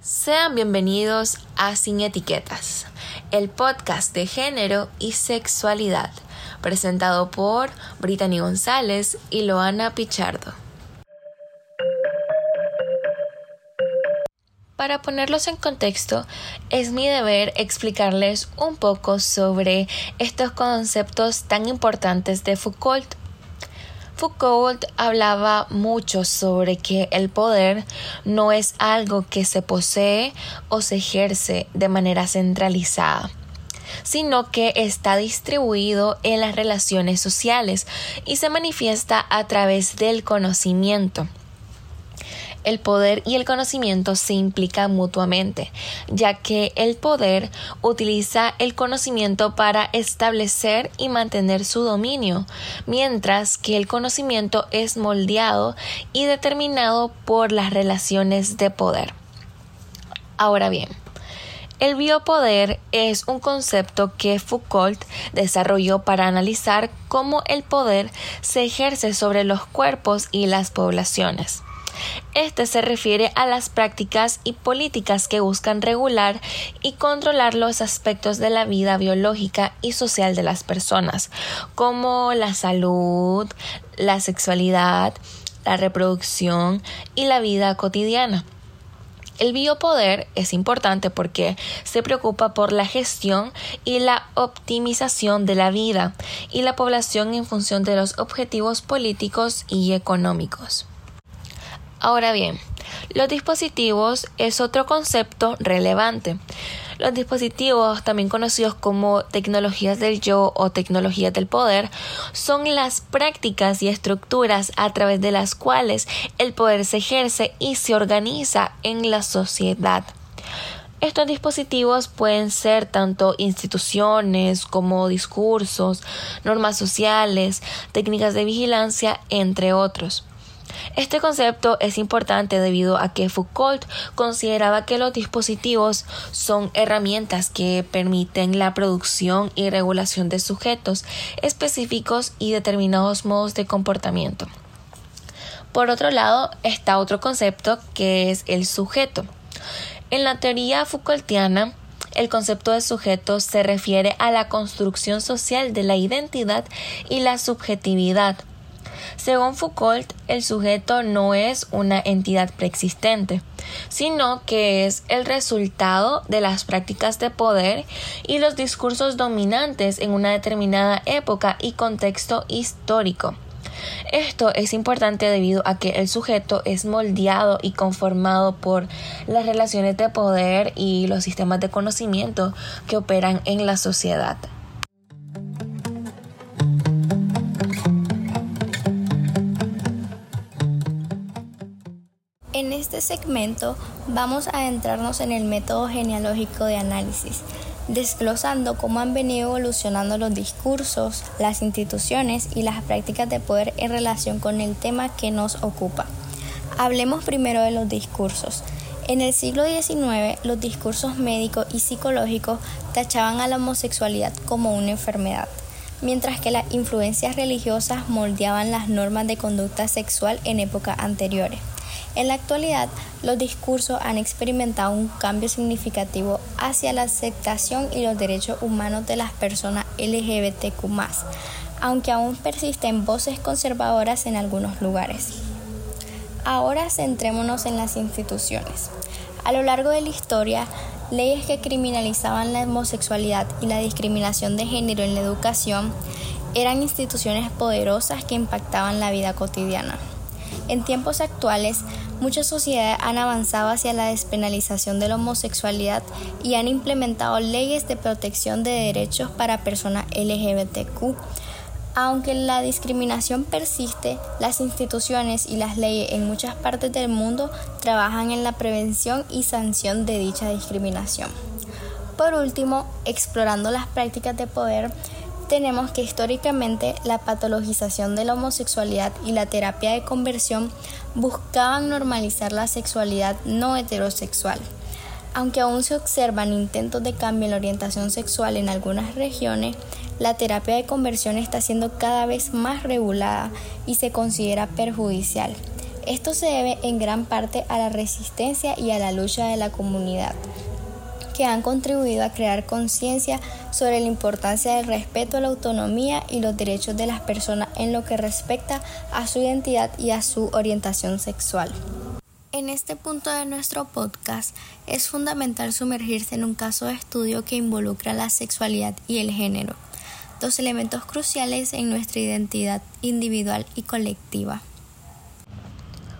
Sean bienvenidos a Sin Etiquetas, el podcast de género y sexualidad, presentado por Brittany González y Loana Pichardo. Para ponerlos en contexto, es mi deber explicarles un poco sobre estos conceptos tan importantes de Foucault. Foucault hablaba mucho sobre que el poder no es algo que se posee o se ejerce de manera centralizada sino que está distribuido en las relaciones sociales y se manifiesta a través del conocimiento el poder y el conocimiento se implican mutuamente, ya que el poder utiliza el conocimiento para establecer y mantener su dominio, mientras que el conocimiento es moldeado y determinado por las relaciones de poder. Ahora bien, el biopoder es un concepto que Foucault desarrolló para analizar cómo el poder se ejerce sobre los cuerpos y las poblaciones. Este se refiere a las prácticas y políticas que buscan regular y controlar los aspectos de la vida biológica y social de las personas, como la salud, la sexualidad, la reproducción y la vida cotidiana. El biopoder es importante porque se preocupa por la gestión y la optimización de la vida y la población en función de los objetivos políticos y económicos. Ahora bien, los dispositivos es otro concepto relevante. Los dispositivos, también conocidos como tecnologías del yo o tecnologías del poder, son las prácticas y estructuras a través de las cuales el poder se ejerce y se organiza en la sociedad. Estos dispositivos pueden ser tanto instituciones como discursos, normas sociales, técnicas de vigilancia, entre otros. Este concepto es importante debido a que Foucault consideraba que los dispositivos son herramientas que permiten la producción y regulación de sujetos específicos y determinados modos de comportamiento. Por otro lado, está otro concepto que es el sujeto. En la teoría Foucaultiana, el concepto de sujeto se refiere a la construcción social de la identidad y la subjetividad según Foucault, el sujeto no es una entidad preexistente, sino que es el resultado de las prácticas de poder y los discursos dominantes en una determinada época y contexto histórico. Esto es importante debido a que el sujeto es moldeado y conformado por las relaciones de poder y los sistemas de conocimiento que operan en la sociedad. Este segmento vamos a adentrarnos en el método genealógico de análisis, desglosando cómo han venido evolucionando los discursos, las instituciones y las prácticas de poder en relación con el tema que nos ocupa. Hablemos primero de los discursos. En el siglo XIX, los discursos médicos y psicológicos tachaban a la homosexualidad como una enfermedad, mientras que las influencias religiosas moldeaban las normas de conducta sexual en épocas anteriores. En la actualidad, los discursos han experimentado un cambio significativo hacia la aceptación y los derechos humanos de las personas LGBTQ, aunque aún persisten voces conservadoras en algunos lugares. Ahora centrémonos en las instituciones. A lo largo de la historia, leyes que criminalizaban la homosexualidad y la discriminación de género en la educación eran instituciones poderosas que impactaban la vida cotidiana. En tiempos actuales, muchas sociedades han avanzado hacia la despenalización de la homosexualidad y han implementado leyes de protección de derechos para personas LGBTQ. Aunque la discriminación persiste, las instituciones y las leyes en muchas partes del mundo trabajan en la prevención y sanción de dicha discriminación. Por último, explorando las prácticas de poder, tenemos que históricamente la patologización de la homosexualidad y la terapia de conversión buscaban normalizar la sexualidad no heterosexual. Aunque aún se observan intentos de cambio en la orientación sexual en algunas regiones, la terapia de conversión está siendo cada vez más regulada y se considera perjudicial. Esto se debe en gran parte a la resistencia y a la lucha de la comunidad, que han contribuido a crear conciencia sobre la importancia del respeto a la autonomía y los derechos de las personas en lo que respecta a su identidad y a su orientación sexual. En este punto de nuestro podcast es fundamental sumergirse en un caso de estudio que involucra la sexualidad y el género, dos elementos cruciales en nuestra identidad individual y colectiva.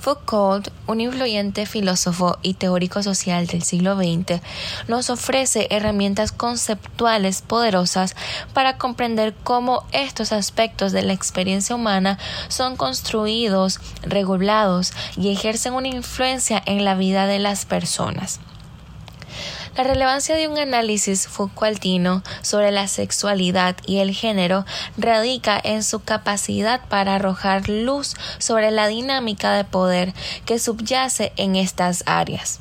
Foucault, un influyente filósofo y teórico social del siglo XX, nos ofrece herramientas conceptuales poderosas para comprender cómo estos aspectos de la experiencia humana son construidos, regulados y ejercen una influencia en la vida de las personas. La relevancia de un análisis Foucaultino sobre la sexualidad y el género radica en su capacidad para arrojar luz sobre la dinámica de poder que subyace en estas áreas.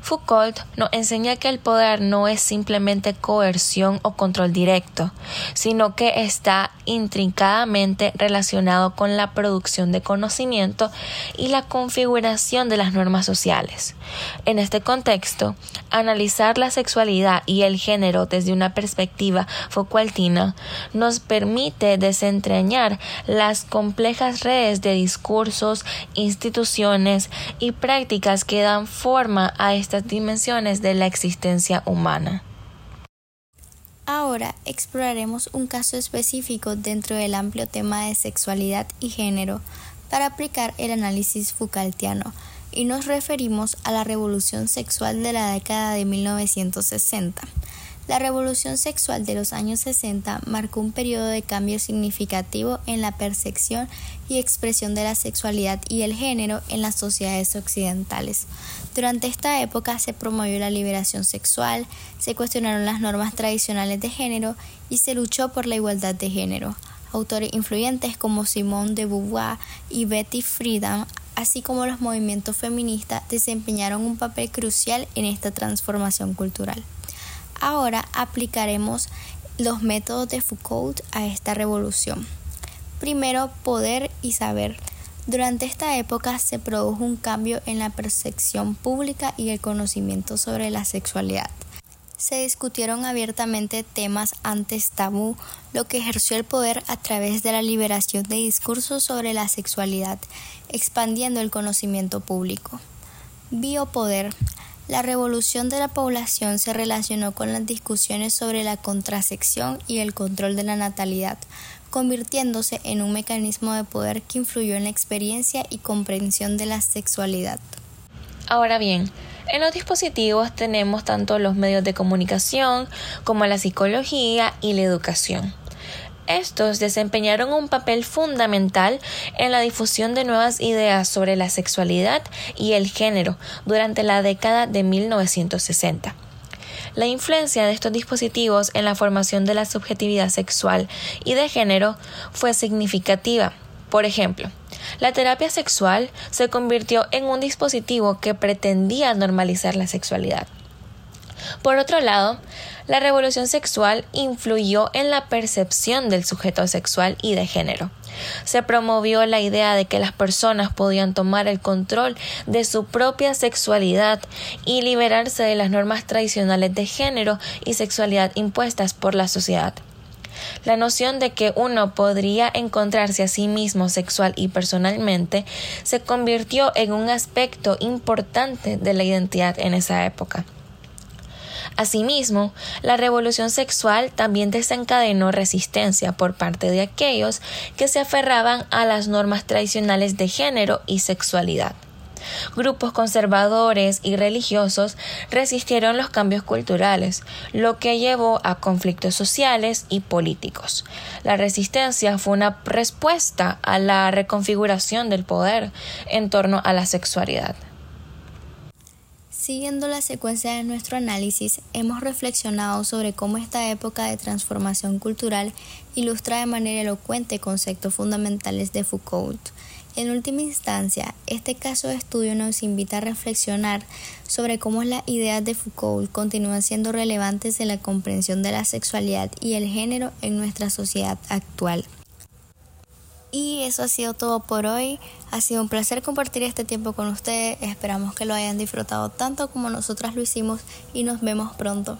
Foucault nos enseña que el poder no es simplemente coerción o control directo, sino que está intrincadamente relacionado con la producción de conocimiento y la configuración de las normas sociales. En este contexto, analizar la sexualidad y el género desde una perspectiva Foucaultina nos permite desentrañar las complejas redes de discursos, instituciones y prácticas que dan forma a estas dimensiones de la existencia humana. Ahora exploraremos un caso específico dentro del amplio tema de sexualidad y género para aplicar el análisis Foucaultiano y nos referimos a la revolución sexual de la década de 1960. La revolución sexual de los años 60 marcó un periodo de cambio significativo en la percepción y expresión de la sexualidad y el género en las sociedades occidentales. Durante esta época se promovió la liberación sexual, se cuestionaron las normas tradicionales de género y se luchó por la igualdad de género. Autores influyentes como Simone de Beauvoir y Betty Friedan así como los movimientos feministas, desempeñaron un papel crucial en esta transformación cultural. Ahora aplicaremos los métodos de Foucault a esta revolución. Primero, poder y saber. Durante esta época se produjo un cambio en la percepción pública y el conocimiento sobre la sexualidad se discutieron abiertamente temas antes tabú, lo que ejerció el poder a través de la liberación de discursos sobre la sexualidad, expandiendo el conocimiento público. Biopoder. La revolución de la población se relacionó con las discusiones sobre la contrasección y el control de la natalidad, convirtiéndose en un mecanismo de poder que influyó en la experiencia y comprensión de la sexualidad. Ahora bien, en los dispositivos tenemos tanto los medios de comunicación como la psicología y la educación. Estos desempeñaron un papel fundamental en la difusión de nuevas ideas sobre la sexualidad y el género durante la década de 1960. La influencia de estos dispositivos en la formación de la subjetividad sexual y de género fue significativa. Por ejemplo, la terapia sexual se convirtió en un dispositivo que pretendía normalizar la sexualidad. Por otro lado, la revolución sexual influyó en la percepción del sujeto sexual y de género. Se promovió la idea de que las personas podían tomar el control de su propia sexualidad y liberarse de las normas tradicionales de género y sexualidad impuestas por la sociedad. La noción de que uno podría encontrarse a sí mismo sexual y personalmente se convirtió en un aspecto importante de la identidad en esa época. Asimismo, la revolución sexual también desencadenó resistencia por parte de aquellos que se aferraban a las normas tradicionales de género y sexualidad. Grupos conservadores y religiosos resistieron los cambios culturales, lo que llevó a conflictos sociales y políticos. La resistencia fue una respuesta a la reconfiguración del poder en torno a la sexualidad. Siguiendo la secuencia de nuestro análisis, hemos reflexionado sobre cómo esta época de transformación cultural ilustra de manera elocuente conceptos fundamentales de Foucault En última instancia, este caso de estudio nos invita a reflexionar sobre cómo las ideas de Foucault continúan siendo relevantes en la comprensión de la sexualidad y el género en nuestra sociedad actual. Y eso ha sido todo por hoy. Ha sido un placer compartir este tiempo con ustedes. Esperamos que lo hayan disfrutado tanto como nosotras lo hicimos y nos vemos pronto.